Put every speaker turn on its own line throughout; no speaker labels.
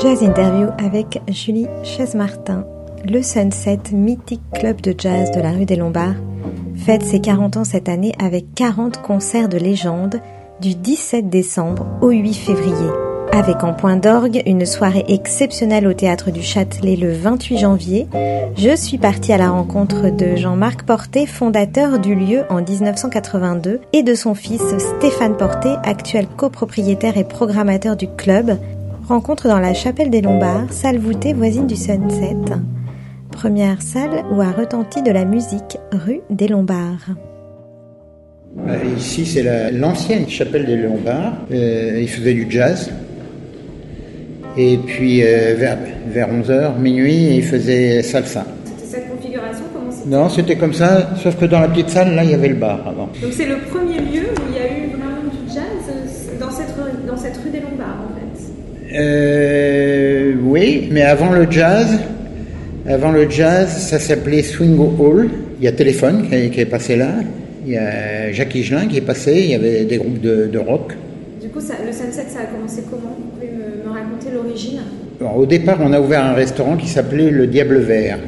Jazz Interview avec Julie Chaise-Martin. Le Sunset, mythique club de jazz de la rue des Lombards, fête ses 40 ans cette année avec 40 concerts de légende du 17 décembre au 8 février. Avec en point d'orgue une soirée exceptionnelle au théâtre du Châtelet le 28 janvier, je suis partie à la rencontre de Jean-Marc Porté, fondateur du lieu en 1982, et de son fils Stéphane Porté, actuel copropriétaire et programmateur du club. Rencontre dans la chapelle des Lombards, salle voûtée voisine du Sunset. Première salle où a retenti de la musique, rue des Lombards.
Bah, Ici, c'est la- l'ancienne chapelle des Lombards. Euh, ils faisaient du jazz. Et puis, euh, vers, vers 11h, minuit, ils faisaient salsa.
C'était cette configuration Comment
Non, c'était comme ça, sauf que dans la petite salle, là, il y avait le bar avant.
Donc c'est le premier lieu où il y a eu vraiment du jazz euh, dans cette rue, dans cette rue des Lombards en fait.
Euh, oui, mais avant le jazz, avant le jazz, ça s'appelait Swingo Hall. Il y a Téléphone qui est, passé là. Il y a Jacques Higelin qui est passé. Il y avait des groupes de, de rock.
Du coup, ça, le Sunset, ça a commencé comment? Vous pouvez me, me raconter l'origine?
Au départ, on a ouvert un restaurant qui s'appelait Le Diable Vert.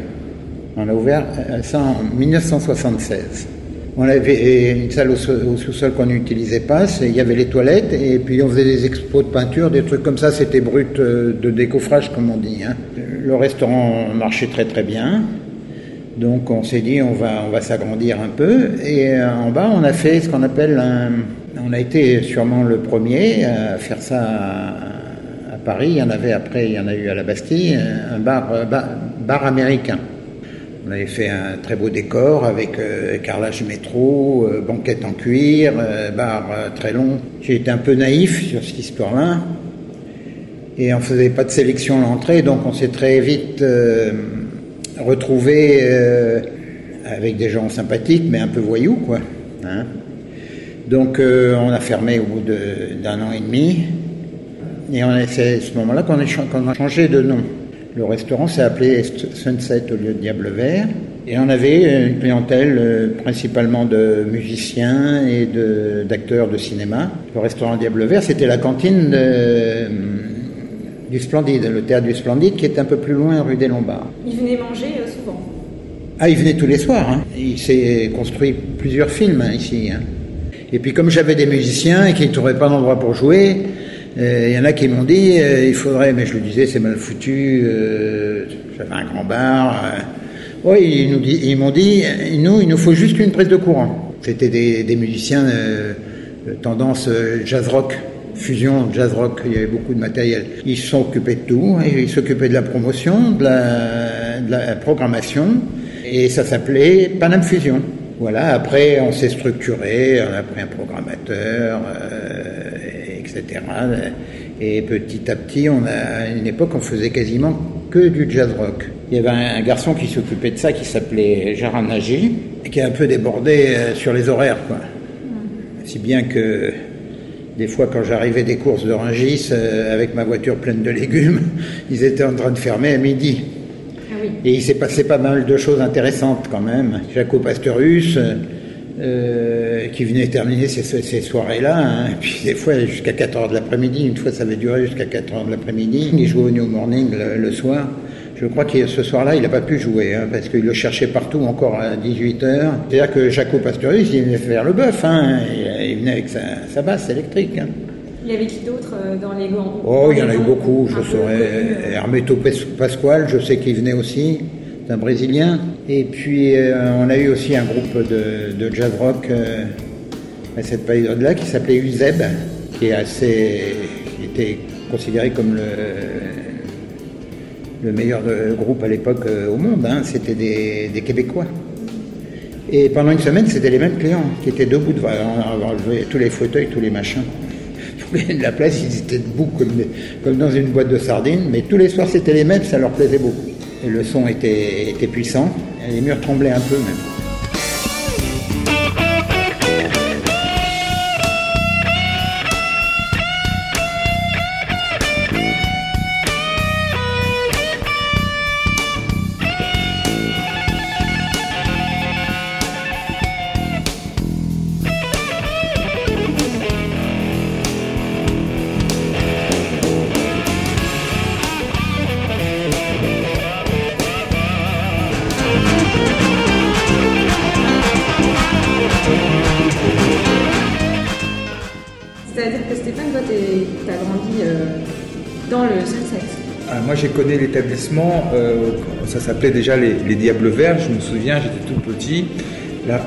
On a ouvert euh, ça en 1976. On avait une salle au, sous- au sous-sol qu'on n'utilisait pas, il y avait les toilettes, et puis on faisait des expos de peinture, des trucs comme ça, c'était brut euh, de décoffrage, comme on dit. hein. Le restaurant marchait très très bien, donc on s'est dit on va, on va s'agrandir un peu, et euh, en bas on a fait ce qu'on appelle. On a été sûrement le premier à faire ça à, Paris, il y en avait après, il y en a eu à la Bastille, un bar, euh, bar américain. On avait fait un très beau décor avec euh, carrelage métro, euh, banquette en cuir, euh, bar euh, très long. J'ai été un peu naïf sur cette histoire-là. Et on faisait pas de sélection à l'entrée, donc on s'est très vite retrouvé avec des gens sympathiques, mais un peu voyous, quoi. hein. donc on a fermé au bout d'un an et demi. Et c'est à ce moment-là qu'on a changé de nom. Le restaurant s'est appelé Sunset au lieu de Diable Vert. Et on avait une clientèle euh, principalement de musiciens et d'acteurs de, cinéma. Le restaurant Diable Vert, c'était la cantine de- du Splendide, le théâtre du Splendide, qui est un peu plus loin, rue des Lombards.
Ils venaient manger euh, souvent.
Ah, il venait tous les soirs. hein. Il s'est construit plusieurs films hein, ici. hein. Et puis comme j'avais des musiciens et qu'ils ne trouvaient pas d'endroit pour jouer, il y en a qui m'ont dit euh, il faudrait, mais je le disais, c'est mal foutu. euh, j'avais un grand bar. euh. Oui, ils, nous ils m'ont dit nous, il nous faut juste une prise de courant. C'était des, musiciens euh, de tendance euh, jazz rock. Fusion, jazz rock, il y avait beaucoup de matériel. Ils se sont occupés de tout, et ils s'occupaient de la promotion, de la, programmation, et ça s'appelait Panam Fusion. Voilà, après on s'est structuré, on a pris un programmateur, euh, etc. Et petit à petit, on a, à une époque, on faisait quasiment que du jazz rock. Il y avait un, un garçon qui s'occupait de ça, qui s'appelait Gérard Nagy, et qui a un peu débordé euh, sur les horaires, quoi. Si bien que des fois, quand j'arrivais des courses de Rungis euh, avec ma voiture pleine de légumes, ils étaient en train de fermer à midi. Et il s'est passé pas mal de choses intéressantes quand même. Jaco Pastorus, euh, qui venait terminer ces, ces soirées-là, hein, et puis des fois jusqu'à 4 heures de l'après-midi, une fois ça avait duré jusqu'à 4 heures de l'après-midi. Il jouait au New Morning le, le soir. Je crois que ce soir-là, il n'a pas pu jouer, hein, parce qu'il le cherchait partout encore à 18 heures. C'est-à-dire que Jaco Pastorius, il venait faire le bœuf, hein, il, il venait avec sa, sa basse électrique. hein.
Il y avait qui d'autre euh, dans les gangs
Oh, il y en a eu beaucoup, je saurais. Hermeto Pes- Pasquale, je sais qu'il venait aussi, c'est un Brésilien. Et puis, euh, on a eu aussi un groupe de, de jazz rock euh, à cette période-là qui s'appelait Uzeb, qui est assez, qui était considéré comme le, le meilleur de- groupe à l'époque euh, au monde. hein. C'était des, Québécois. Et pendant une semaine, c'était les mêmes clients qui étaient debout devant tous les fauteuils, tous les machins. De la place, ils étaient debout comme dans une boîte de sardines, mais tous les soirs c'était les mêmes, ça leur plaisait beaucoup. Le son était, était puissant. Les murs tremblaient un peu même.
L'établissement, euh, ça s'appelait déjà les, les Diables Verts, je me souviens, j'étais tout petit.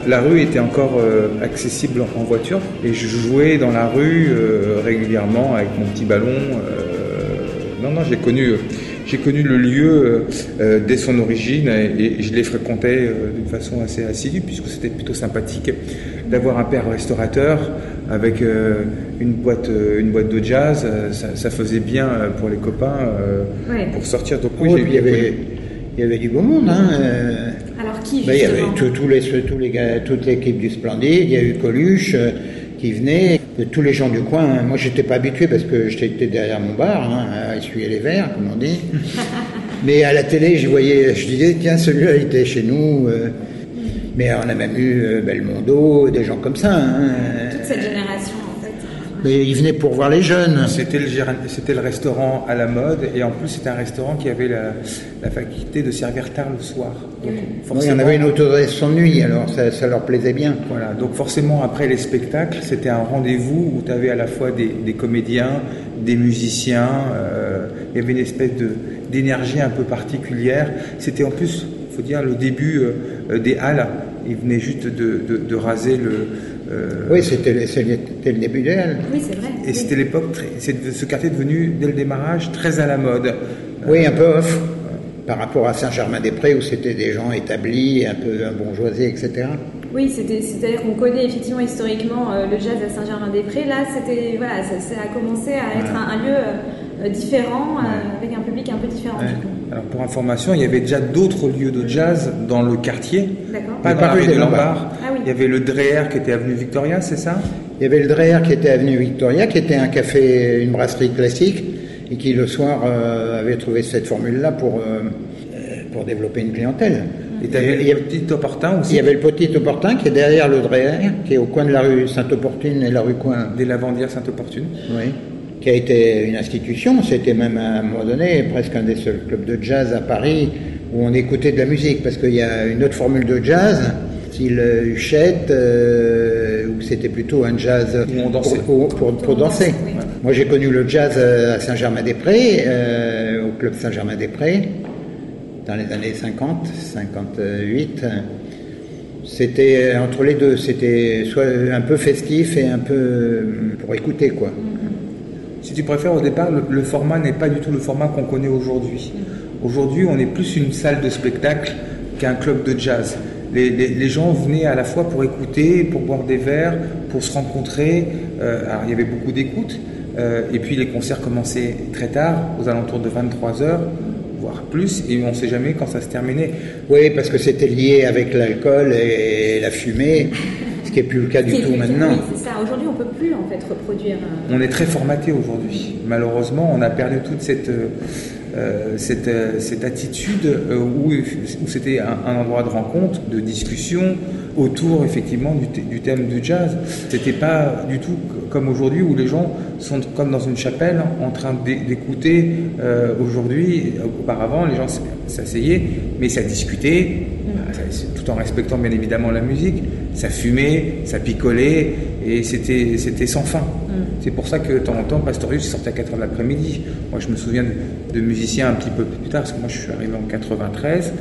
La, rue était encore euh, accessible en, voiture et je jouais dans la rue euh, régulièrement avec mon petit ballon. non, non, j'ai connu, connu le lieu dès son origine et, et je l'ai fréquenté d'une façon assez assidue puisque c'était plutôt sympathique d'avoir un père restaurateur avec euh, une, boîte, euh, une boîte de jazz. euh, ça, ça faisait bien pour les copains euh,
Ouais.
pour sortir. Donc oui,
Oh, il y avait,
connu.
il y avait du beau monde. Hein. euh,
Alors qui,
ben, il y avait les, les gars, toute l'équipe du Splendide. Il y a eu Coluche euh, qui venait. de tous les gens du coin. hein. Moi, j'étais pas habitué parce que j'étais derrière mon bar, hein, à essuyer les verres, comme on dit. Mais à la télé, je voyais, je disais, tiens, celui-là, il était chez nous. euh. Mais on a même eu euh, Belmondo, des gens comme ça. hein.
Toute cette génération, en fait.
Mais ils venaient pour voir les jeunes.
C'était le, c'était le restaurant à la mode et en plus c'était un restaurant qui avait la, la faculté de servir tard le soir. Donc,
Oui, il y
forcément-
en avait une autorisation de nuit, alors ça, ça leur plaisait bien.
Voilà, donc forcément après les spectacles, c'était un rendez-vous où tu avais à la fois des, des comédiens, des musiciens, euh, il y avait une espèce de, d'énergie un peu particulière. C'était en plus, faut dire, le début euh, des halles. Ils venaient juste de, de- de raser le... euh,
Oui, c'était le, c'était le début Halles.
Oui, c'est vrai.
Et c'était l'époque, ce quartier est devenu, dès le démarrage, très à la mode.
Oui, un peu off. Par rapport à Saint-Germain-des-Prés, où c'était des gens établis, un peu bourgeoisés, etc.
Oui, c'était- c'est-à-dire qu'on connaît effectivement historiquement euh, le jazz à Saint-Germain-des-Prés. Là, c'était voilà, ça, ça a commencé à être un, un lieu euh, différent, euh, avec un public un peu différent du coup.
Alors pour information, il y avait déjà d'autres lieux de jazz dans le quartier,
D'accord.
pas
Mais
dans la
rue Lombards.
Lombards.
Ah oui.
Il y avait le Dreher qui était avenue Victoria, c'est ça?
Il y avait le Dreher qui était avenue Victoria, qui était un café, une brasserie classique, et qui le soir euh, avait trouvé cette formule-là pour, euh, euh, pour développer une clientèle.
Et
il, y
le
avait,
petit opportun aussi,
il y avait le Petit Opportun qui est derrière le Dreher, qui est au coin de la rue Sainte-Opportune et la rue Coin.
des lavandières Sainte-Opportune.
Oui. Qui a été une institution. C'était même à un moment donné presque un des seuls clubs de jazz à Paris où on écoutait de la musique parce qu'il y a une autre formule de jazz, style euh, Huchette, euh, où c'était plutôt un jazz
dansait.
Pour, pour- pour- pour danser.
Oui.
Moi j'ai connu le jazz euh, à Saint-Germain-des-Prés, euh, au club Saint-Germain-des-Prés, dans les années 50, 58. C'était entre les deux, c'était soit un peu festif et un peu euh, pour écouter quoi.
Si tu préfères, au départ, le, le format n'est pas du tout le format qu'on connaît aujourd'hui. Aujourd'hui, on est plus une salle de spectacle qu'un club de jazz. Les, les- les gens venaient à la fois pour écouter, pour boire des verres, pour se rencontrer. Euh, alors, il y avait beaucoup d'écoute. Euh, et puis, les concerts commençaient très tard, aux alentours de 23 heures, voire plus. Et on ne sait jamais quand ça se terminait.
Oui, parce que c'était lié avec l'alcool et la fumée, qui n'est plus le cas du tout maintenant.
Oui, c'est ça. Aujourd'hui, on peut plus en fait reproduire. euh,
On est très formaté aujourd'hui. Malheureusement, on a perdu toute cette, euh, euh, cette, cette attitude euh, où, où c'était un, un endroit de rencontre, de discussion autour effectivement du, thème du jazz. C'était pas du tout comme aujourd'hui où les gens sont comme dans une chapelle en train d'é- d'écouter. euh, aujourd'hui, auparavant, les gens s'asseyaient, mais ça discutait, tout en respectant bien évidemment la musique. Ça fumait, ça picolait, et c'était c'était sans fin. C'est pour ça que de temps en temps, Pastorius sortait à 4h de l'après-midi. Moi, je me souviens de, de musiciens un petit peu plus tard, parce que moi, je suis arrivé en 93,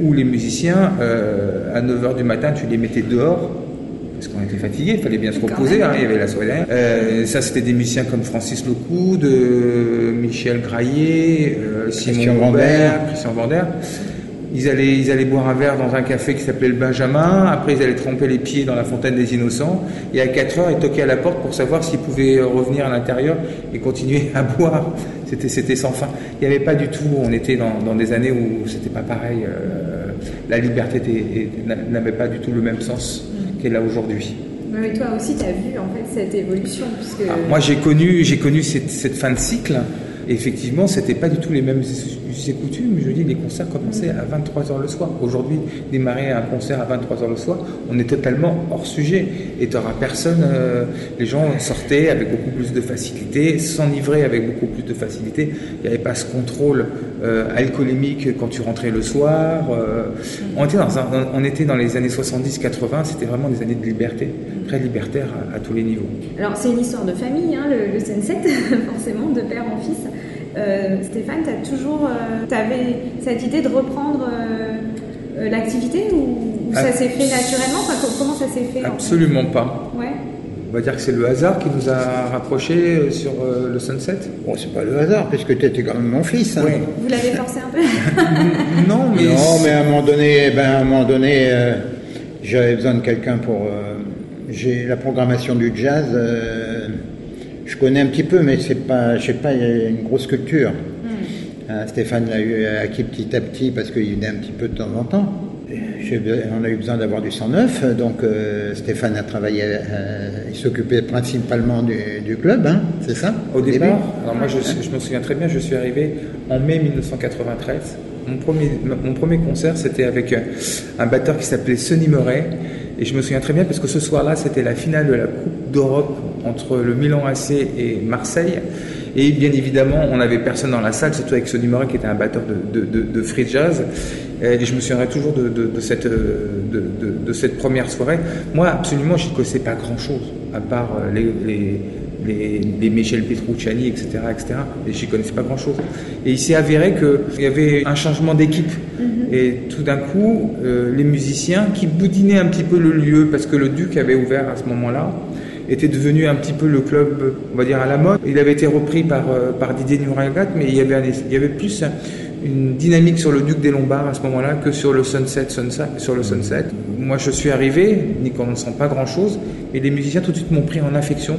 où les musiciens, euh, à 9h du matin, tu les mettais dehors, parce qu'on était fatigués, il fallait bien se reposer, hein, il y avait la soirée derrière. Euh, ça, c'était des musiciens comme Francis Lecoud, euh, Michel Graillet, euh, Simon
Christian
Robert,
Vander.
Christian Vander. Ils allaient, ils allaient boire un verre dans un café qui s'appelait le Benjamin. Après, ils allaient tremper les pieds dans la fontaine des Innocents. Et à 4 heures, ils toquaient à la porte pour savoir s'ils pouvaient revenir à l'intérieur et continuer à boire. C'était, c'était sans fin. Il n'y avait pas du tout. On était dans, dans des années où c'était pas pareil. Euh, la liberté n'avait pas du tout le même sens qu'elle a aujourd'hui.
Mais toi aussi, tu as vu en fait cette évolution. Puisque...
Ah, moi, j'ai connu, j'ai connu cette, cette fin de cycle. Et effectivement, c'était pas du tout les mêmes et coutumes. Je dis, les concerts commençaient à 23h le soir. Aujourd'hui, démarrer un concert à 23h le soir, on est totalement hors sujet. Et tu personne. euh, les gens sortaient avec beaucoup plus de facilité, s'enivraient avec beaucoup plus de facilité. Il n'y avait pas ce contrôle euh, alcoolémique quand tu rentrais le soir. euh, on, était dans les années 70-80, c'était vraiment des années de liberté, très libertaire à- à tous les niveaux.
Alors, c'est une histoire de famille, hein, le, le Sunset, forcément, de père en fils. Euh, Stéphane, tu as toujours euh, avais cette idée de reprendre euh, euh, l'activité ou, ou ça s'est fait naturellement? Enfin, Comment ça s'est fait en fait?
Absolument pas.
Ouais.
On va dire que c'est le hasard qui nous a rapprochés sur euh, le Sunset?
Bon, c'est pas le hasard, puisque tu étais quand même mon fils. hein.
Oui.
Vous l'avez forcé un peu?
Non, mais.
Non, mais à un moment donné, ben, à un moment donné, euh, j'avais besoin de quelqu'un pour. euh, j'ai la programmation du jazz. Euh, je connais un petit peu, mais c'est pas, je sais pas, il y a une grosse culture. Hein, Stéphane l'a eu acquis petit à petit parce qu'il venait un petit peu de temps en temps. On a eu besoin d'avoir du 109, donc euh, Stéphane a travaillé, euh, il s'occupait principalement du, du club, hein, c'est ça
Au départ, alors moi je, je me souviens très bien, je suis arrivé en mai 1993. Mon premier, concert c'était avec un, un batteur qui s'appelait Sonny Murray. Et je me souviens très bien parce que ce soir-là c'était la finale de la Coupe d'Europe entre le Milan AC et Marseille. Et bien évidemment, on n'avait personne dans la salle, surtout avec Sonny Murray qui était un batteur de, free jazz. Et je me souviendrai toujours de, euh, cette première soirée. Moi, absolument, je ne connaissais pas grand-chose, à part euh, les, les, les Michel Petrucciani, etc. etc. et je n'y connaissais pas grand-chose. Et il s'est avéré qu'il y avait un changement d'équipe. Et tout d'un coup, euh, les musiciens qui boudinaient un petit peu le lieu, parce que le Duc avait ouvert à ce moment-là, était devenu un petit peu le club, on va dire, à la mode. Il avait été repris par, euh, par Didier Nuragat, mais il y, avait un- il y avait plus un- une dynamique sur le Duc des Lombards à ce moment-là que sur le Sunset, Sunset, sur le Sunset. Moi, je suis arrivé, ne sent pas grand-chose, et les musiciens tout de suite m'ont pris en affection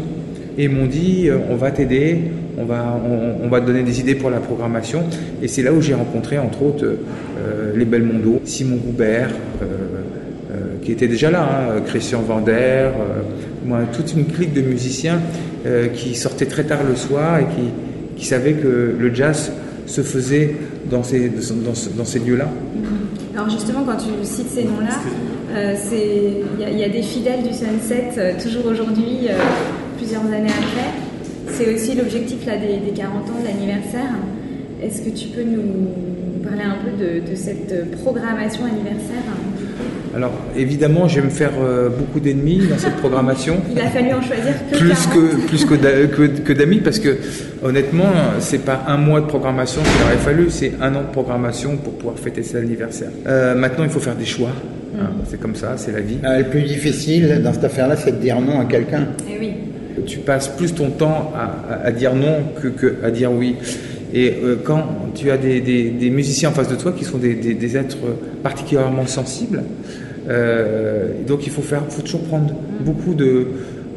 et m'ont dit euh, on va t'aider, on va, on, on va te donner des idées pour la programmation. Et c'est là où j'ai rencontré, entre autres, euh, les Belmondo, Simon Goubert, euh, euh, qui était déjà là, hein, Christian Vander, euh, moi, toute une clique de musiciens euh, qui sortaient très tard le soir et qui, qui savaient que le jazz se faisait dans ces, dans, ce- dans ces lieux-là.
Alors justement, quand tu cites ces noms-là, euh, il y, a- il y a des fidèles du Sunset, euh, toujours aujourd'hui, euh, plusieurs années après. C'est aussi l'objectif là, des, des 40 ans de l'anniversaire. Est-ce que tu peux nous parler un peu de, de cette programmation anniversaire?
Alors évidemment, je vais me faire euh, beaucoup d'ennemis dans cette programmation.
Il a fallu en choisir que
plus
40.
que plus que d'a- que, que d'amis parce que honnêtement c'est pas un mois de programmation qu'il aurait fallu c'est un an de programmation pour pouvoir fêter cet anniversaire Euh, maintenant il faut faire des choix hein, c'est comme ça c'est la vie
Ah, le plus difficile dans cette affaire-là, c'est de dire non à quelqu'un.
Eh oui.
Tu passes plus ton temps à, dire non que, à dire oui. Et euh, quand tu as des, musiciens en face de toi qui sont des êtres particulièrement sensibles, euh, donc il faut faire, faut toujours prendre beaucoup de,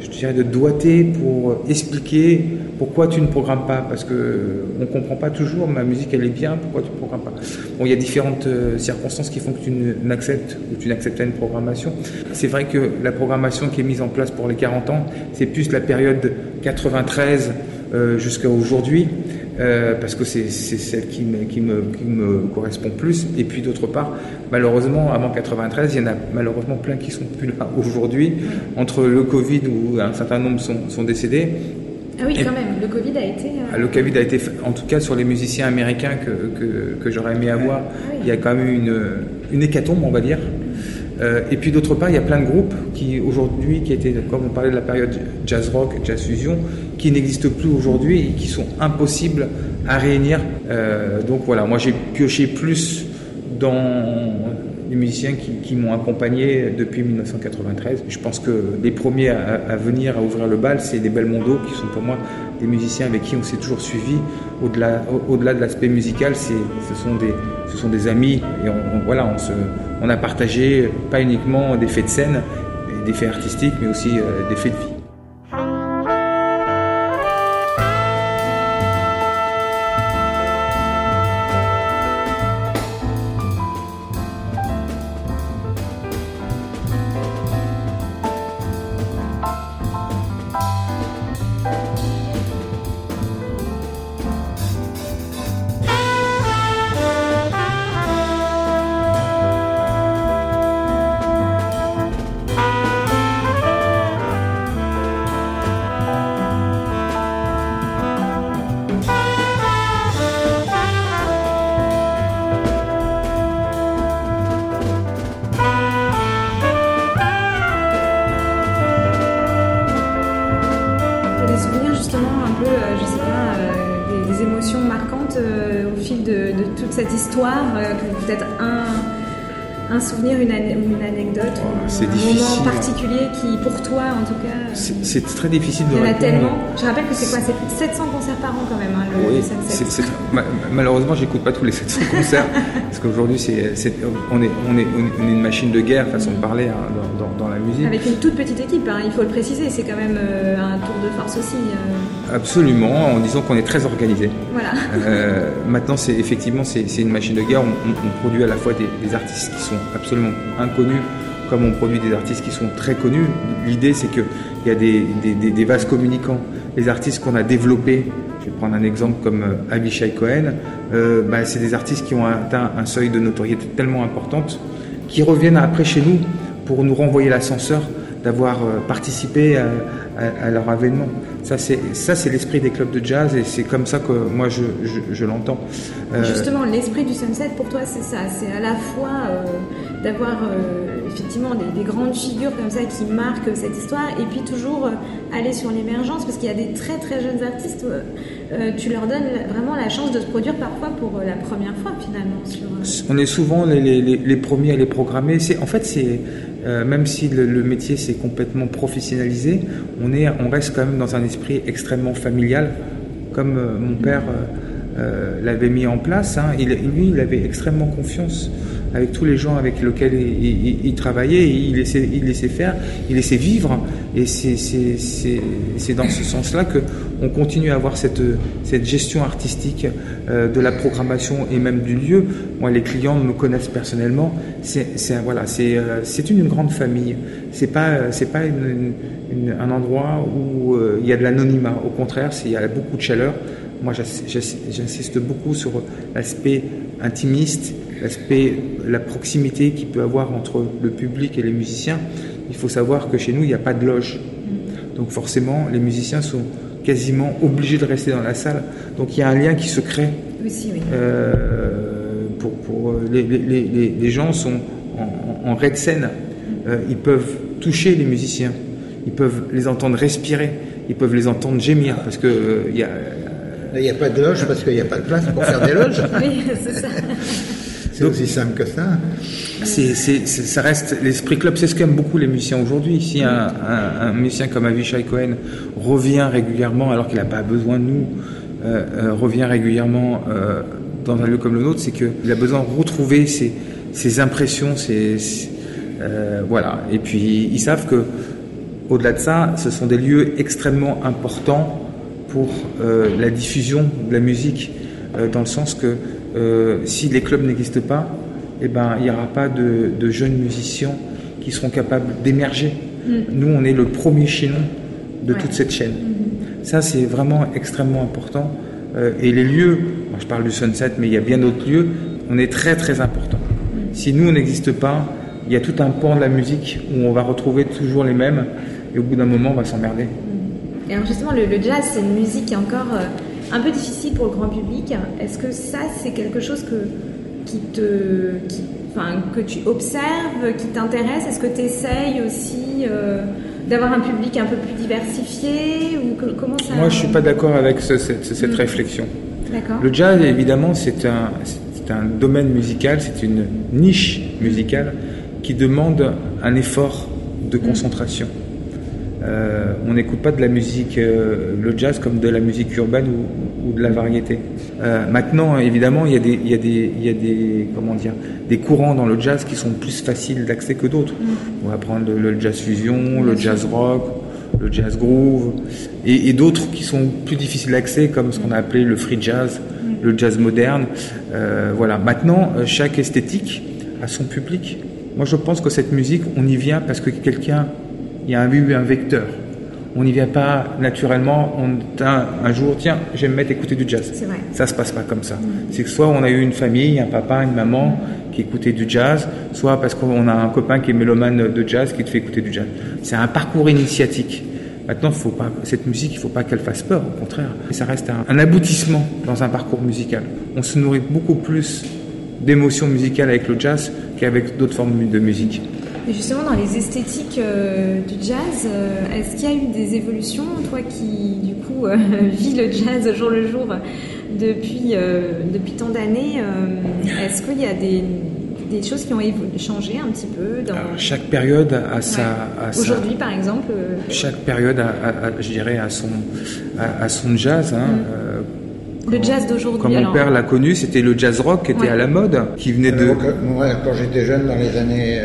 je dirais, de doigté pour expliquer pourquoi tu ne programmes pas, parce que on comprend pas toujours. Ma musique elle est bien, pourquoi tu ne programmes pas? Bon, il y a différentes euh, circonstances qui font que tu ne- n'acceptes ou tu n'acceptes pas une programmation. C'est vrai que la programmation qui est mise en place pour les 40 ans, c'est plus la période 93 euh, jusqu'à aujourd'hui. Euh, parce que c'est celle qui me, qui, me, qui me correspond plus. Et puis d'autre part, malheureusement, avant 93, il y en a malheureusement plein qui sont plus là aujourd'hui. Entre le Covid où un certain nombre sont, sont décédés,
Ah oui, quand même, le Covid a été. euh,
ah, Le Covid a été, en tout cas sur les musiciens américains que, que, que j'aurais aimé avoir,
oui.
il y a quand même eu une, une hécatombe, on va dire. Euh, et puis d'autre part, il y a plein de groupes qui aujourd'hui, qui étaient, comme on parlait de la période jazz rock, jazz fusion, qui n'existent plus aujourd'hui et qui sont impossibles à réunir. Euh, donc voilà, moi j'ai pioché plus dans, des musiciens qui, m'ont accompagné depuis 1993. Je pense que les premiers à, venir, à ouvrir le bal, c'est les Belmondo, qui sont pour moi des musiciens avec qui on s'est toujours suivi. Au-delà au de l'aspect musical, ce sont, des, ce sont des amis et voilà, on, se, on a partagé pas uniquement des faits de scène, des faits artistiques, mais aussi euh, des faits de vie.
Souvenir, une, ou une anecdote,
c'est
un
difficile.
moment particulier qui, pour toi en tout cas, euh,
C'est très difficile de
il y en a
répondre.
tellement. Je rappelle que c'est quoi C'est plus de 700 concerts par an quand même, hein, le,
Oui,
le
malheureusement, j'écoute pas tous les 700 concerts parce qu'aujourd'hui, on, est, on, est, on est une machine de guerre, façon de parler, hein, dans, dans- dans la musique.
Avec une toute petite équipe, hein, il faut le préciser, c'est quand même euh, un tour de force aussi. euh,
Absolument, en disant qu'on est très organisé.
voilà.
Euh, maintenant, c'est effectivement, c'est, c'est une machine de guerre. On, on- on produit à la fois des, des artistes qui sont absolument inconnus, comme on produit des artistes qui sont très connus. L'idée, c'est qu'il y a des, vases communicants. Les artistes qu'on a développés, je vais prendre un exemple comme euh, Abishai Cohen, euh, bah, c'est des artistes qui ont atteint un seuil de notoriété tellement importante, qui reviennent après chez nous pour nous renvoyer l'ascenseur d'avoir euh, participé à, à- à leur avènement. Ça, c'est l'esprit des clubs de jazz et c'est comme ça que moi je, je, je l'entends. Euh,
Justement, l'esprit du sunset, pour toi, c'est ça. C'est à la fois euh, d'avoir euh, effectivement des, des grandes figures comme ça qui marquent cette histoire, et puis toujours aller sur l'émergence, parce qu'il y a des très très jeunes artistes. tu leur donnes vraiment la chance de se produire parfois pour la première fois finalement. Sur,
on est souvent les, les- les- les premiers à les programmer. C'est, en fait, c'est euh, même si le, le métier s'est complètement professionnalisé, on est, on reste quand même dans un esprit extrêmement familial, comme euh, mon père euh, euh, l'avait mis en place. hein. Lui, il avait extrêmement confiance avec tous les gens avec lesquels il, il- il travaillait, il laissait, il laissait faire, il laissait vivre, et c'est dans ce sens-là que on continue à avoir cette, cette gestion artistique euh, de la programmation et même du lieu. Moi, les clients me connaissent personnellement. C'est, voilà, c'est, euh, c'est une, grande famille. C'est pas, c'est pas une- une- un endroit où euh, il y a de l'anonymat. Au contraire, il y a beaucoup de chaleur. Moi, j'insiste beaucoup sur l'aspect intimiste, l'aspect, la proximité qu'il peut avoir entre le public et les musiciens. Il faut savoir que chez nous, il n'y a pas de loge. Donc forcément, les musiciens sont quasiment obligés de rester dans la salle. Donc il y a un lien qui se crée.
Aussi, oui.
Euh, pour, pour, euh, les, les- les- les gens sont en, en, en raid scène. Euh, ils peuvent toucher les musiciens. Ils peuvent les entendre respirer. Ils peuvent les entendre gémir parce que euh, il y a
il n'y a pas de loge parce qu'il n'y a pas de place pour faire des loges.
Oui, c'est ça.
C'est aussi simple que ça.
Ça reste l'esprit club, c'est ce qu'aiment beaucoup les musiciens aujourd'hui. Si un, musicien comme Avishai Cohen revient régulièrement, alors qu'il n'a pas besoin de nous, euh, euh, revient régulièrement euh, dans un lieu comme le nôtre, c'est qu'il a besoin de retrouver ses, impressions, ses, voilà. Et puis ils savent que au-delà de ça, ce sont des lieux extrêmement importants pour la diffusion de la musique, dans le sens que si les clubs n'existent pas, eh ben, il n'y aura pas de, de jeunes musiciens qui seront capables d'émerger.
Mm.
Nous, on est le premier chaînon de
Ouais.
toute cette chaîne. Ça, c'est vraiment extrêmement important. Euh, et les lieux, moi, je parle du Sunset, mais il y a bien d'autres lieux, on est très très important. Si nous, on n'existe pas, il y a tout un pan de la musique où on va retrouver toujours les mêmes, et au bout d'un moment, on va s'emmerder.
Et alors justement, le, le jazz, c'est une musique qui est encore euh, un peu difficile pour le grand public. Est-ce que ça, c'est quelque chose que, qui te, qui- enfin, que tu observes, qui t'intéresse? Est-ce que tu essayes aussi euh, d'avoir un public un peu plus diversifié ou que- comment ça
Moi, je suis pas d'accord avec ce- cette, cette
Mm.
réflexion. Le jazz, évidemment, c'est un, c'est un domaine musical, c'est une niche musicale qui demande un effort de concentration. Euh, on n'écoute pas de la musique, euh, le jazz comme de la musique urbaine ou, ou de la variété. Euh, maintenant, évidemment, il y, a des, il, y a des, il y a des, comment dire, des courants dans le jazz qui sont plus faciles d'accès que d'autres. On va prendre le, le jazz fusion, le jazz rock, le jazz groove, et, et d'autres qui sont plus difficiles d'accès, comme ce qu'on a appelé le free jazz, le jazz moderne. Voilà. Maintenant, chaque esthétique a son public. Moi, je pense que cette musique, on y vient parce que quelqu'un, il y a eu un vecteur. On n'y vient pas naturellement. On, un, un jour, tiens, je vais me mettre à écouter du jazz.
C'est vrai.
Ça se passe pas comme ça. C'est que soit on a eu une famille, un papa, une maman qui écoutait du jazz, soit parce qu'on a un copain qui est mélomane de jazz qui te fait écouter du jazz. C'est un parcours initiatique. Maintenant, faut pas, cette musique, il faut pas qu'elle fasse peur, au contraire. Et ça reste un, un aboutissement dans un parcours musical. On se nourrit beaucoup plus d'émotions musicales avec le jazz qu'avec d'autres formes de musique.
Et justement, dans les esthétiques euh, du jazz, euh, est-ce qu'il y a eu des évolutions, toi qui, du coup, euh, vis le jazz au jour le jour depuis, euh, depuis tant d'années euh, Est-ce qu'il y a des, des choses qui ont changé un petit peu dans...
Alors, chaque période a sa, a sa-
Aujourd'hui, par exemple euh,
chaque période a, a- a- je dirais, a son, a, a son jazz. hein. Euh,
le jazz d'aujourd'hui.
Comme mon
alors.
père l'a connu, c'était le jazz rock qui était
Ouais.
à la mode, qui venait de.
Quand- moi, quand j'étais jeune, dans les années,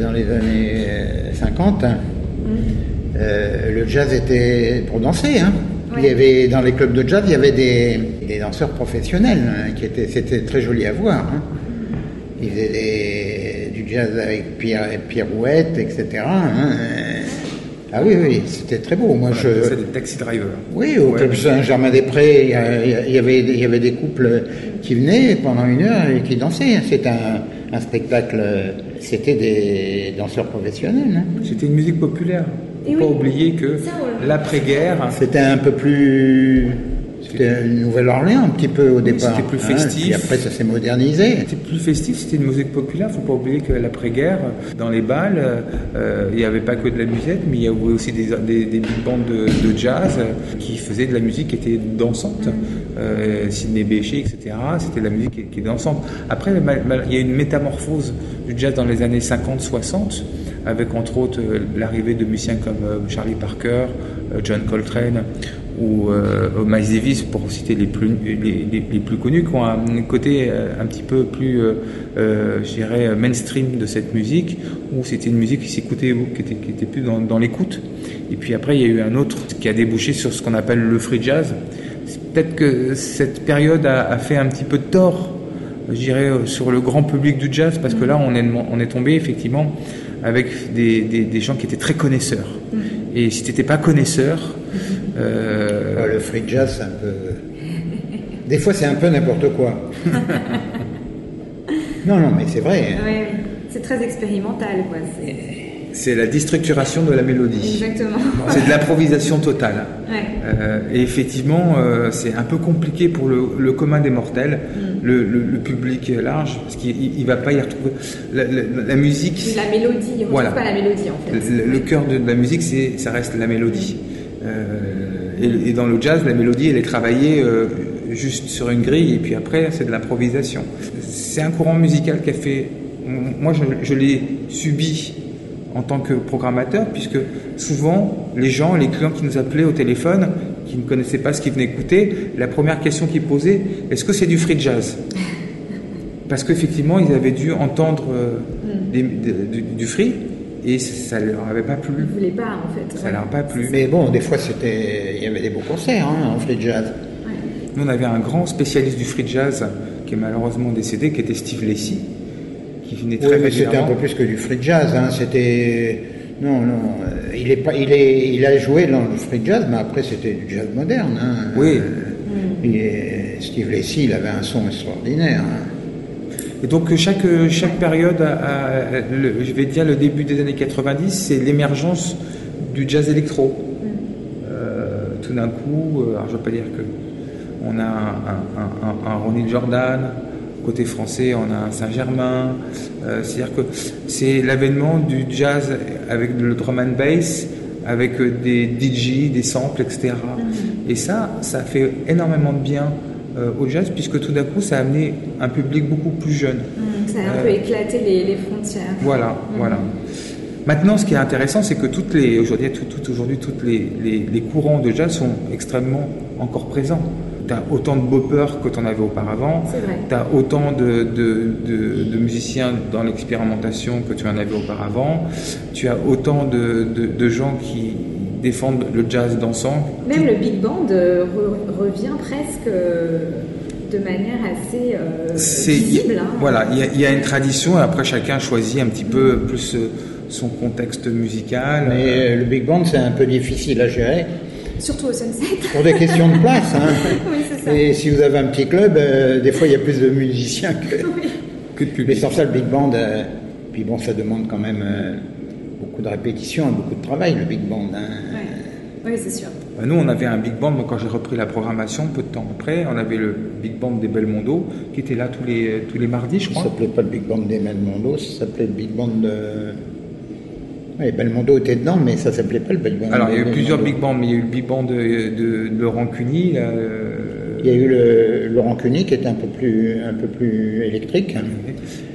dans les années euh, 50, hein, euh, le jazz était pour danser. hein. Il y avait dans les clubs de jazz, il y avait des, des danseurs professionnels hein, qui étaient, c'était très joli à voir. hein. Ils faisaient des- du jazz avec pierre, pirouette, etc. hein. Ah oui, oui, c'était très beau. Moi, je,
C'est des taxi drivers.
oui, au
Ouais.
club Saint-Germain-des-Prés, il y a- il y, avait, il y avait des couples qui venaient pendant une heure et qui dansaient. C'était un, un spectacle, c'était des danseurs professionnels. hein.
C'était une musique populaire.
Et
Faut pas
oui.
oublier que l'après-guerre,
C'était un peu plus... C'était une Nouvelle-Orléans un petit peu au départ.
c'était plus
hein,
festif.
puis après, ça s'est modernisé.
c'était plus festif, c'était une musique populaire. Faut pas oublier que l'après-guerre, dans les balles, euh, il n'y avait pas que de la musette, mais il y avait aussi des, des, des big bands de, de jazz qui faisaient de la musique qui était dansante. Euh, Sidney Bechet, etc. C'était de la musique qui, qui est dansante. Après, il y a une métamorphose du jazz dans les années 50-60, avec entre autres euh, l'arrivée de musiciens comme euh, Charlie Parker, John Coltrane ou euh, Miles Davis, pour citer les plus, les, les- les plus connus, qui ont un côté euh, un petit peu plus, euh, euh, je dirais, mainstream de cette musique, où c'était une musique qui s'écoutait, qui était, qui était plus dans, dans l'écoute. Et puis après, il y a eu un autre qui a débouché sur ce qu'on appelle le free jazz. Peut-être que cette période a, a fait un petit peu de tort, je dirais, sur le grand public du jazz, parce que là, on est, on est tombé effectivement avec des, des- des gens qui étaient très connaisseurs. Et si tu n'étais pas connaisseur, euh,
Ouais, le free jazz, c'est un peu... Des fois, c'est un peu n'importe quoi. non, non, mais c'est vrai. hein.
Ouais. C'est très expérimental, quoi. c'est-
la déstructuration de la mélodie.
Exactement.
C'est de l'improvisation totale.
Ouais.
Euh, et effectivement, euh, c'est un peu compliqué pour le, le commun des mortels,
Mm.
le, le- le public large, parce qu'il ne va pas y retrouver. La, la- la musique,
la mélodie, on ne
Voilà.
pas la mélodie, en fait.
le, le cœur de la musique, ça reste la mélodie. Et, et dans le jazz, la mélodie, elle est travaillée euh, juste sur une grille, et puis après, c'est de l'improvisation. C'est un courant musical qui a fait. Moi, je, je l'ai subi en tant que programmateur, puisque souvent, les gens, les clients qui nous appelaient au téléphone, qui ne connaissaient pas ce qu'ils venaient écouter, la première question qu'ils posaient, est-ce que c'est du free jazz? Parce qu'effectivement, ils avaient dû entendre euh, des- de- du, du free, et ça leur avait pas plu.
Vous ne voulez pas, en fait.
Ça leur a pas plu.
Mais bon, des fois, c'était, il y avait des beaux concerts hein, en free jazz.
Nous, on avait un grand spécialiste du free jazz qui est malheureusement décédé, qui était Steve Lacy, qui venait très
Oui, c'était un peu plus que du free jazz. Hein. C'était non, non. Il est pas, il est, il a joué dans le free jazz, mais après c'était du jazz moderne. Hein.
Oui.
Euh, Steve Lacy, il avait un son extraordinaire. hein.
Et donc chaque, chaque période, a, a- le- je vais dire le début des années 90, c'est l'émergence du jazz électro. Euh, tout d'un coup, euh, alors je ne veux pas dire que on a un, un, un- un Ronnie Jordan, côté français on a un Saint-Germain, Euh, c'est-à-dire que c'est l'avènement du jazz avec le drum and bass, avec euh, des DJ, des samples, etc. Et ça, ça fait énormément de bien euh, au jazz, puisque tout d'un coup, ça a amené un public beaucoup plus jeune.
ça a un peu éclaté les, les frontières.
Voilà,
Mhm.
voilà. Maintenant, ce qui est intéressant, c'est que toutes les, aujourd'hui, tout, tout- aujourd'hui, toutes les, les- les courants de jazz sont extrêmement encore présents. Tu as autant de boppers que tu en avais auparavant.
C'est vrai.
Tu as autant de, de- de- de musiciens dans l'expérimentation que tu en avais auparavant. Tu as autant de gens qui défendent le jazz dansant.
Même le big band euh, re- revient presque euh, de manière assez euh,
C'est-
visible. hein.
Voilà, il y, a- il y a une tradition et après chacun choisit un petit peu plus son contexte musical.
Mais euh, le big band, c'est un peu difficile à gérer
Surtout au Sunset.
pour des questions de place. hein.
oui, c'est ça.
Et si vous avez un petit club, euh, des fois il y a plus de musiciens que,
que de
Mais
public.
sans ça, le big band, euh, puis bon, ça demande quand même euh, beaucoup de répétitions et beaucoup de travail, le big band. hein.
Oui, c'est sûr.
Bah, Nous, on avait un big band, moi, quand j'ai repris la programmation, peu de temps après, on avait le big band des Belmondo, qui était là tous les, tous les mardis, je
Ça
crois.
s'appelait pas le big band des Belmondo, ça s'appelait le big band de... Oui, Belmondo était dedans, mais ça s'appelait pas le big band.
Alors, il y a eu plusieurs big bands, mais il y a eu le big band de, de- de Laurent Cuny, là, euh,
Il y a eu le Laurent Cuny qui était un peu plus, un peu plus électrique. hein.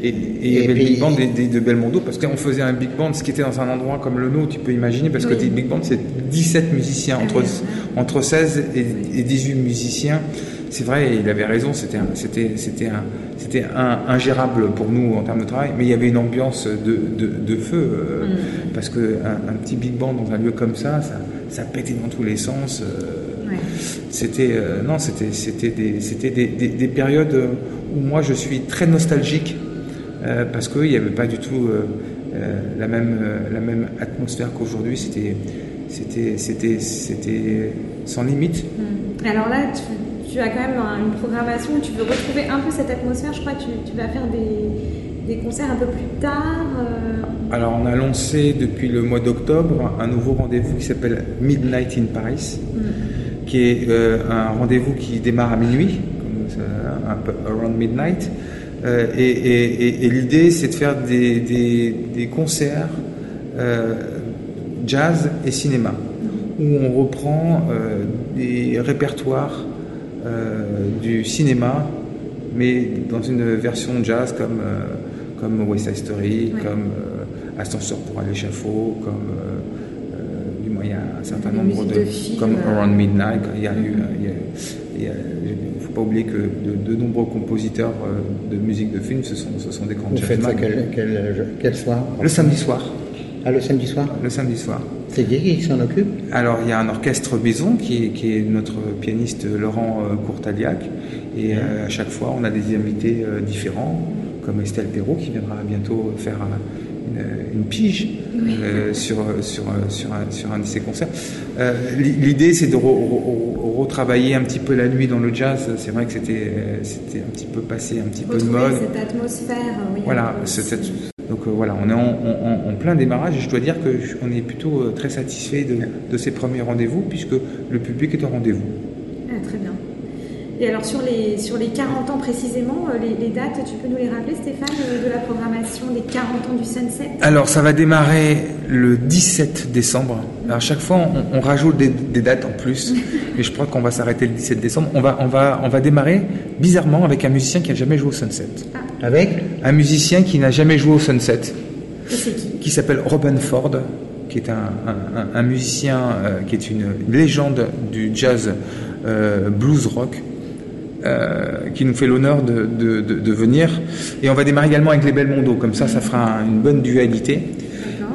Et, et il y
Et
avait
puis-
le big band des- des- de Belmondo, parce qu'on faisait un big band, ce qui était dans un endroit comme le nôtre, tu peux imaginer, parce que des big band, c'est 17 musiciens, entre, entre 16 et, et 18 musiciens. C'est vrai, il avait raison, c'était ingérable pour nous en termes de travail, mais il y avait une ambiance de, de, de feu, euh,
Mm.
parce qu'un un petit big band dans un lieu comme ça, ça, ça pétait dans tous les sens. euh,
Ouais.
c'était euh, non, c'était c'était des des, des- des périodes où moi je suis très nostalgique euh, parce qu'il n'y avait pas du tout euh, euh, la même la même atmosphère qu'aujourd'hui. C'était c'était c'était c'était sans limite.
Mm. Alors là, tu, tu as quand même un- une programmation où tu veux retrouver un peu cette atmosphère. Je crois que tu, tu vas faire des, des concerts un peu plus tard.
Alors on a lancé depuis le mois d'octobre un nouveau rendez-vous qui s'appelle Midnight in Paris,
mm.
qui est euh, un rendez-vous qui démarre à minuit, comme ça, un peu around midnight. Euh, et et- et- et l'idée, c'est de faire des, des- des concerts euh, jazz et cinéma, où on reprend euh, des répertoires du cinéma, mais dans une version jazz comme, comme West Side Story,
Ouais.
comme Ascenseur pour l'échafaud, comme du moins il y a un certain nombre de,
de films,
comme. Around Midnight. Il y a eu, il y a- il y a- il ne faut pas oublier que de, de nombreux compositeurs euh, de musique de film, ce sont, ce sont des grands
Vous faites ça quel, quel, quel soir
Le samedi soir.
Ah, le samedi soir
Le samedi soir.
C'est qui qui s'en occupe
Alors, il y a un orchestre maison qui est, qui est notre pianiste Laurent euh, Courtaliac. Et euh, à chaque fois, on a des invités euh, différents, comme Estelle Perrault qui viendra bientôt faire un- une, une pige euh, sur, sur, sur, un, sur un de ses concerts. Euh, l'i- L'idée, c'est de re- re- retravailler un petit peu la nuit dans le jazz. C'est vrai que c'était euh, c'était un petit peu passé, un petit peu de mode.
cette atmosphère. Oui,
Voilà, cette- donc euh, voilà, on est en, en- en- en plein démarrage et je dois dire que je- on est plutôt euh, très satisfait de, de ces premiers rendez-vous puisque le public est au rendez-vous.
Ah, très bien. Et alors sur les, sur les 40 ans précisément, euh, les, les dates, tu peux nous les rappeler Stéphane, euh, de la programmation des 40 ans du Sunset?
Alors ça va démarrer le 17 décembre. Alors chaque fois on, on rajoute des, des dates en plus, mais je crois qu'on va s'arrêter le 17 décembre. On va, on, va, on va démarrer bizarrement avec un musicien qui n'a jamais joué au Sunset.
Avec?
Un musicien qui n'a jamais joué au Sunset.
Et c'est qui?
Qui s'appelle Robin Ford, qui est un, un- un- un musicien euh, qui est une légende du jazz euh, blues rock, euh, qui nous fait l'honneur de, de- de- de venir. Et on va démarrer également avec les Belmondo, comme ça, ça fera un- une bonne dualité.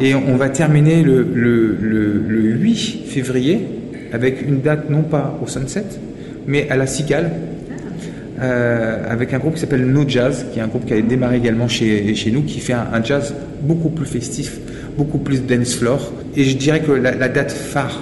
Et on va terminer le, le- le- le 8 février avec une date non pas au Sunset, mais à la Cigale, euh, avec un groupe qui s'appelle No Jazz, qui est un groupe qui a démarré également chez, chez nous, qui fait un, un jazz beaucoup plus festif, beaucoup plus dance floor. Et je dirais que la, la date phare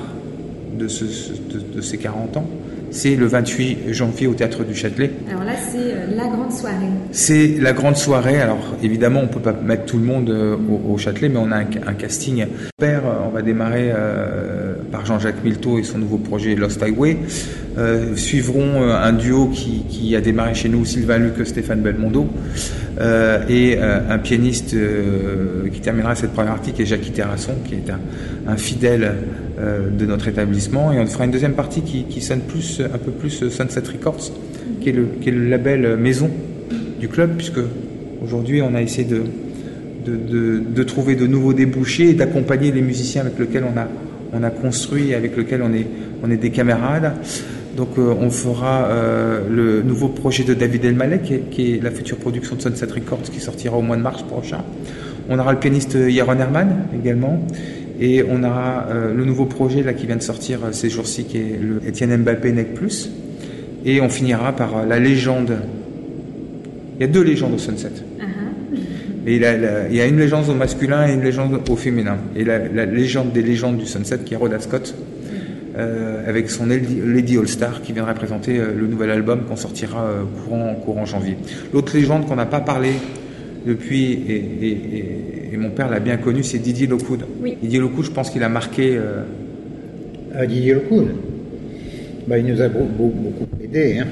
de, ce- ce- de- de ces 40 ans, c'est le 28 janvier au Théâtre du Châtelet.
Alors là, c'est euh, la grande soirée.
C'est la grande soirée. Alors évidemment, on peut pas mettre tout le monde euh, au, au Châtelet, mais on a un, un casting. Père, euh, on va démarrer euh, par Jean-Jacques Milteau et son nouveau projet Lost Highway. Suivront un duo qui, qui a démarré chez nous, Sylvain Luc et Stéphane Belmondo, et un pianiste qui terminera cette première partie, qui est Jackie Terrasson, qui est un, un fidèle de notre établissement. Et on fera une deuxième partie qui, sonne plus, un peu plus Sunset Records, qui est le, label maison du club, puisque Aujourd'hui, on a essayé de, trouver de nouveaux débouchés et d'accompagner les musiciens avec lesquels on a, on a construit, avec lesquels on est, des camarades. Donc euh, on fera euh, le nouveau projet de David Elmaleh, qui qui est la future production de Sunset Records, qui sortira au mois de mars prochain. On aura le pianiste Yaron Herman également. Et on aura euh, le nouveau projet là, qui vient de sortir euh, ces jours-ci, qui est le Etienne Mbappé Nec Plus. Et on finira par euh, la légende. Il y a deux légendes au Sunset. Et il, y a, la- il y a une légende au masculin et une légende au féminin. Et la, la légende des légendes du Sunset, qui est Rhoda Scott, euh, avec son Lady, All Star, qui viendra présenter le nouvel album qu'on sortira courant, courant janvier. L'autre légende qu'on n'a pas parlé depuis, et, et- et- et mon père l'a bien connu, c'est Didier.
Oui.
Didier Lockwood, je pense qu'il a marqué. euh,
à Didier Lecoul. Bah, il nous a beau- beau- beaucoup aidé. Hein.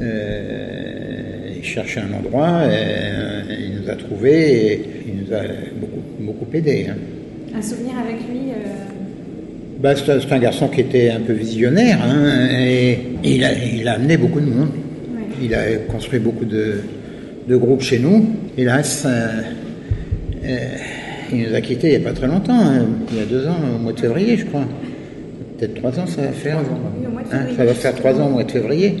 Euh, il cherchait un endroit, euh, il nous a trouvé et il nous a beaucoup, beaucoup aidé. hein.
Un souvenir avec lui. euh,
Bah, c'est un- c'est un garçon qui était un peu visionnaire hein, et il a, il a amené beaucoup de monde. Il a construit beaucoup de, de groupes chez nous. Hélas, euh, euh, il nous a quittés il n'y a pas très longtemps, hein, il y a deux ans, au mois de février, je crois. Peut-être trois ans, ça va faire.
Oui,
Hein, ça va faire trois ans au mois de février.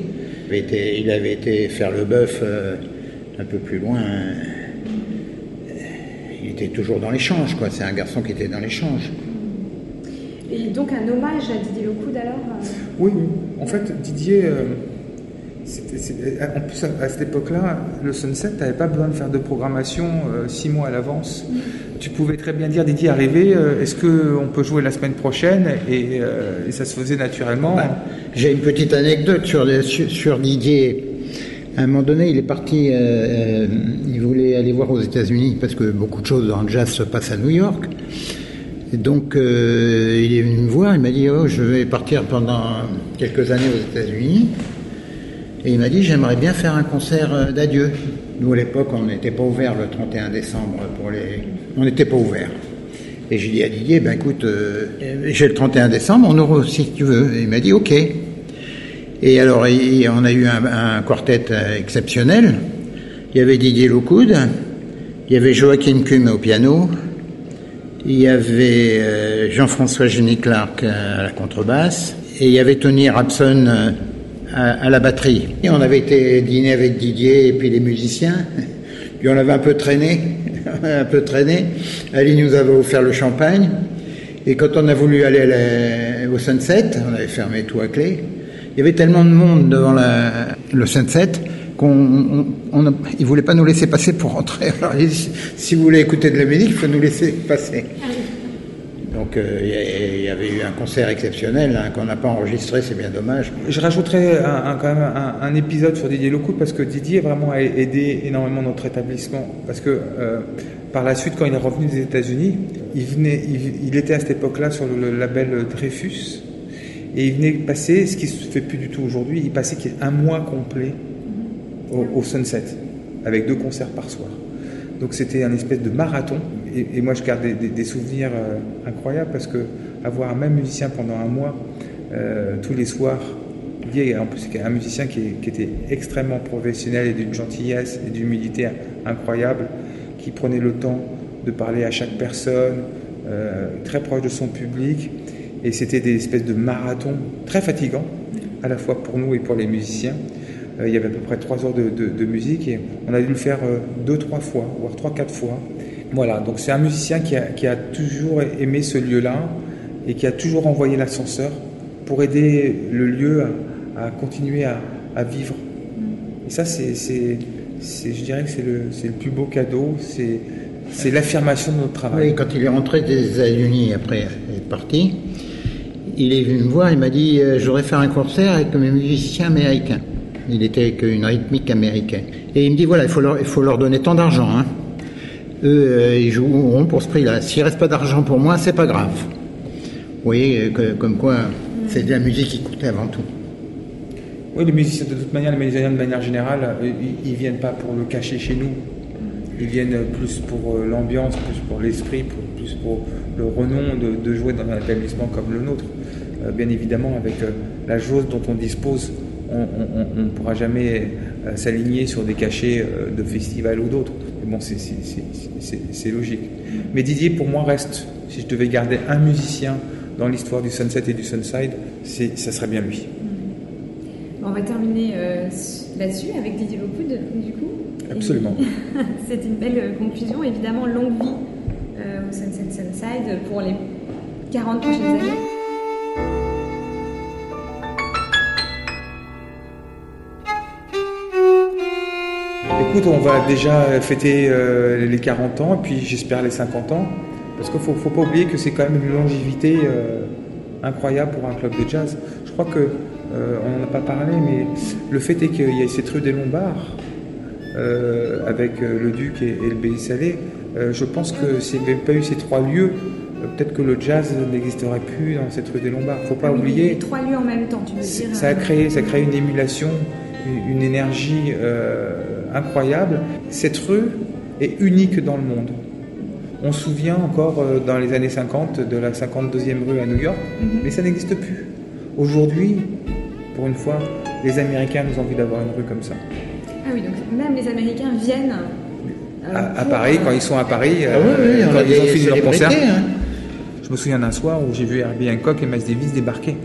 Il avait été, il avait été faire le bœuf euh, un peu plus loin. euh, il était toujours dans l'échange, quoi. C'est un garçon qui était dans l'échange.
Et donc un hommage à Didier Lockwood alors euh,
Oui. En fait, Didier, euh, en plus à, cette époque-là, le Sunset, tu n'avais pas besoin de faire de programmation euh, six mois à l'avance. Tu pouvais très bien dire, Didier, arrivé, euh, est-ce qu'on peut jouer la semaine prochaine et, euh, et ça se faisait naturellement.
Bah, J'ai une petite anecdote sur, sur, sur Didier. À un moment donné, il est parti, euh, euh, il voulait aller voir aux États-Unis parce que beaucoup de choses dans le jazz se passent à New York. Et donc, euh, il est venu me voir, il m'a dit Oh, je vais partir pendant quelques années aux États-Unis. Et il m'a dit J'aimerais bien faire un concert euh, d'adieu. Nous, à l'époque, on n'était pas ouvert le 31 décembre pour les. On n'était pas ouvert. Et j'ai dit à Didier, ben écoute, euh, j'ai le 31 décembre, on ouvre si tu veux. Et il m'a dit ok. Et alors, on a eu un, quartet euh, exceptionnel. Il y avait Didier Lockwood, il y avait Joachim Kuhn au piano, il y avait Jean-François Jenny Clark à la contrebasse, et il y avait Tony Rapson à, à la batterie. Et on avait été dîner avec Didier et puis les musiciens, puis on avait un peu traîné, un peu traîné. Ali nous avait offert le champagne, et quand on a voulu aller au Sunset, on avait fermé tout à clé, il y avait tellement de monde devant le Sunset qu'on ils voulaient pas nous laisser passer pour rentrer. Alors, si vous voulez écouter de la musique, il faut nous laisser passer. Donc euh, il y avait eu un concert exceptionnel hein, qu'on n'a pas enregistré, c'est bien dommage.
Je rajouterais un, quand même un, épisode sur Didier Lockwood parce que Didier vraiment a aidé énormément notre établissement. Parce que euh, par la suite, quand il est revenu des États-Unis, il, était à cette époque-là sur le label Dreyfus et il venait passer, ce qui se fait plus du tout aujourd'hui, il passait un mois complet au Sunset avec deux concerts par soir. Donc c'était un espèce de marathon. Et, moi, je garde des, souvenirs euh, incroyables parce que avoir un même musicien pendant un mois, euh, tous les soirs, Didier, en plus, un musicien qui était extrêmement professionnel et d'une gentillesse et d'humilité incroyable, qui prenait le temps de parler à chaque personne, euh, très proche de son public. Et c'était des espèces de marathons très fatigants, à la fois pour nous et pour les musiciens. Euh, il y avait à peu près trois heures de, musique et on a dû le faire euh, deux, trois fois, voire trois, quatre fois. Voilà, donc c'est un musicien qui a, toujours aimé ce lieu-là et qui a toujours envoyé l'ascenseur pour aider le lieu à, continuer à, vivre. Et ça, c'est, je dirais que c'est le, le plus beau cadeau, c'est, c'est l'affirmation de notre travail.
Oui, quand il est rentré des États-Unis après être parti, il est venu me voir, il m'a dit euh, Je voudrais faire un concert avec mes musiciens américains. Il était avec une rythmique américaine. Et il me dit Voilà, il faut leur, il faut leur donner tant d'argent. hein. Eux, euh, ils joueront pour ce prix-là. S'il reste pas d'argent pour moi, c'est pas grave. Vous voyez, euh, que- comme quoi, c'est de la musique qui coûtait avant tout.
Oui, les musiciens, de toute manière, les musiciens de manière générale, euh, ils, ils viennent pas pour le cacher chez nous. Ils viennent plus pour l'ambiance, plus pour l'esprit, pour- plus pour le renom de, de jouer dans un établissement comme le nôtre. Euh, bien évidemment, avec euh, la chose dont on dispose, on ne pourra jamais euh, s'aligner sur des cachets euh, de festivals ou d'autres. Mais bon, c'est- logique. Mais Didier, pour moi, reste, si je devais garder un musicien dans l'histoire du Sunset et du Sunside, ça serait bien lui.
On va terminer euh, là-dessus avec Didier Lockwood, du coup.
Absolument.
C'est une belle conclusion. Évidemment, longue vie euh, au Sunset Sunside pour les 40 prochaines années.
Écoute, on va déjà fêter euh, les 40 ans, puis j'espère les 50 ans, parce qu'il ne faut, faut pas oublier que c'est quand même une longévité euh, incroyable pour un club de jazz. Je crois que, euh, on n'en a pas parlé, mais le fait est qu'il y ait cette rue des Lombards, avec le Duc et, et le Baiser Salé, euh, je pense que s'il n'y avait pas eu ces trois lieux, peut-être que le jazz n'existerait plus dans cette rue des Lombards. faut pas
oui,
oublier.
Les trois lieux en même temps, tu veux dire.
Ça a créé, ça a créé une émulation, une, une énergie euh, incroyable. Cette rue est unique dans le monde. On se souvient encore euh, dans les années 50 de la 52e rue à New York,
Mhm.
mais ça n'existe plus. Aujourd'hui, pour une fois, les Américains nous ont envie d'avoir une rue comme ça.
Ah oui, donc même les Américains viennent. euh,
À, Paris,
euh,
quand ils sont à Paris,
Ah oui, oui, on
quand ils ont fini leur concert.
hein.
Je me souviens d'un soir où j'ai vu Herbie Hancock et Miles Davis débarquer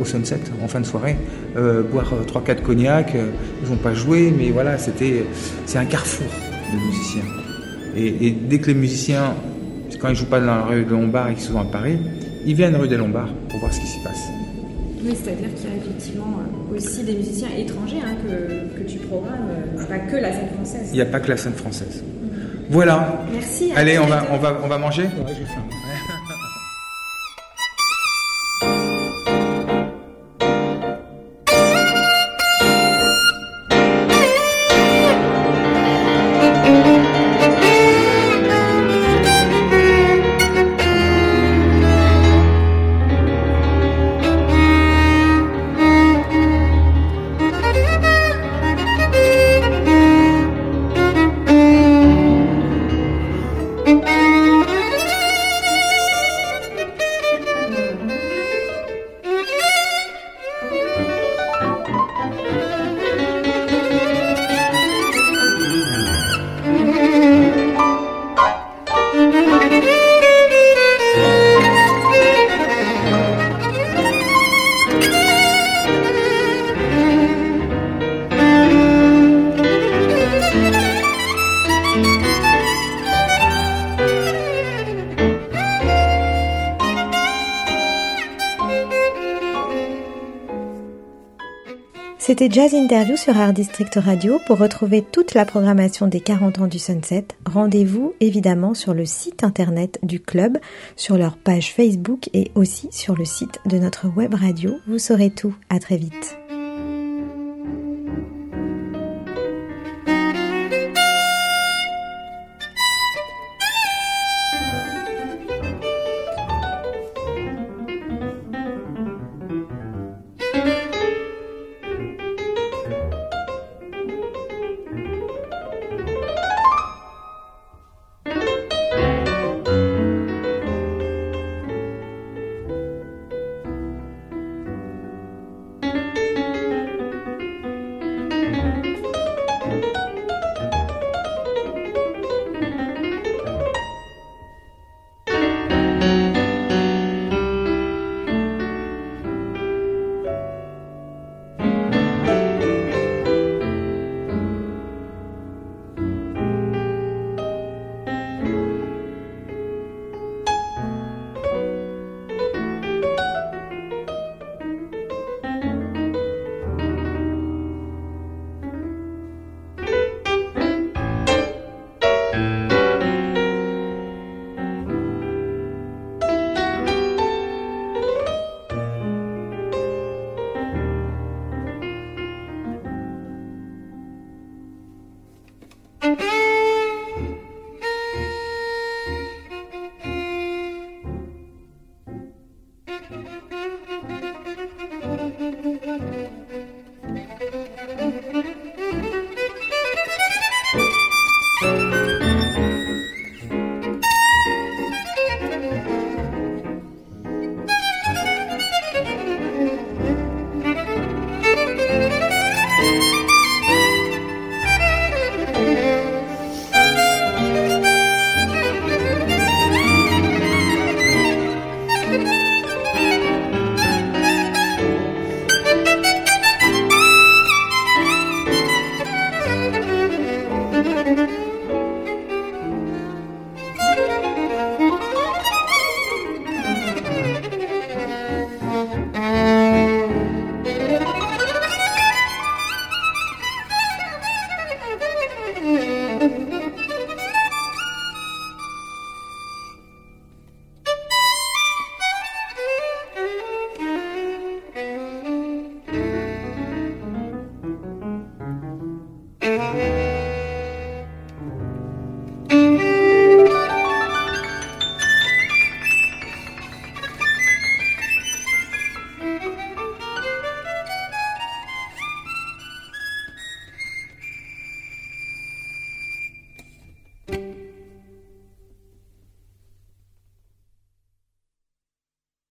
au Sunset en fin de soirée, euh, boire 3-4 cognacs. euh, ils n'ont pas joué, mais voilà, c'était, c'est un carrefour de musiciens. Et, et dès que les musiciens, quand ils jouent pas dans la rue des Lombards et qu'ils sont à Paris, ils viennent rue des Lombards pour voir ce qui s'y passe.
Oui, c'est-à-dire qu'il y a effectivement euh, aussi des musiciens étrangers hein, que, que tu programmes, euh, pas que la scène française.
Il n'y a pas que la scène française. Voilà.
Merci.
Allez, on va, on va, on va manger?
C'était Jazz Interview sur Art District Radio. Pour retrouver toute la programmation des 40 ans du Sunset, rendez-vous évidemment sur le site internet du club, sur leur page Facebook et aussi sur le site de notre web radio. Vous saurez tout. À très vite.